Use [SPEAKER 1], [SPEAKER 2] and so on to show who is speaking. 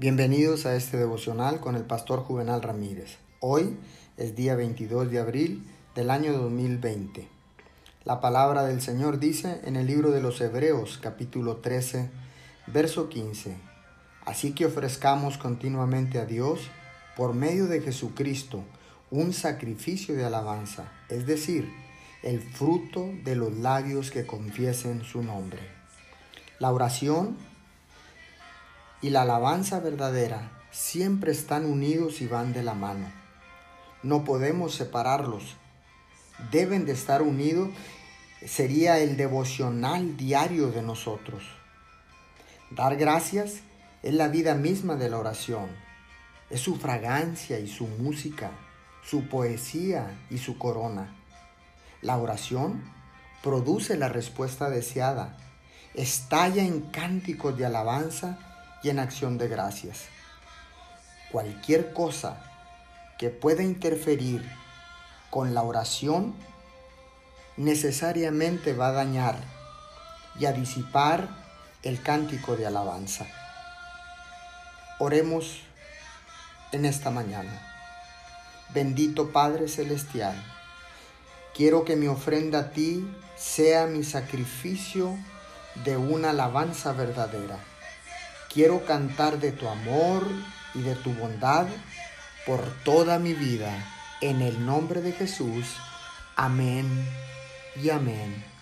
[SPEAKER 1] Bienvenidos a este devocional con el pastor Juvenal Ramírez. Hoy es día 22 de abril del año 2020. La palabra del Señor dice en el libro de los Hebreos capítulo 13, verso 15. Así que ofrezcamos continuamente a Dios, por medio de Jesucristo, un sacrificio de alabanza, es decir, el fruto de los labios que confiesen su nombre. La oración y la alabanza verdadera siempre están unidos y van de la mano. No podemos separarlos. Deben de estar unidos. Sería el devocional diario de nosotros. Dar gracias es la vida misma de la oración. Es su fragancia y su música, su poesía y su corona. La oración produce la respuesta deseada, estalla en cánticos de alabanza y en acción de gracias. Cualquier cosa que pueda interferir con la oración necesariamente va a dañar y a disipar el cántico de alabanza. Oremos en esta mañana. Bendito Padre Celestial, quiero que mi ofrenda a ti sea mi sacrificio de una alabanza verdadera Quiero cantar de tu amor y de tu bondad por toda mi vida. En el nombre de Jesús. Amén y amén.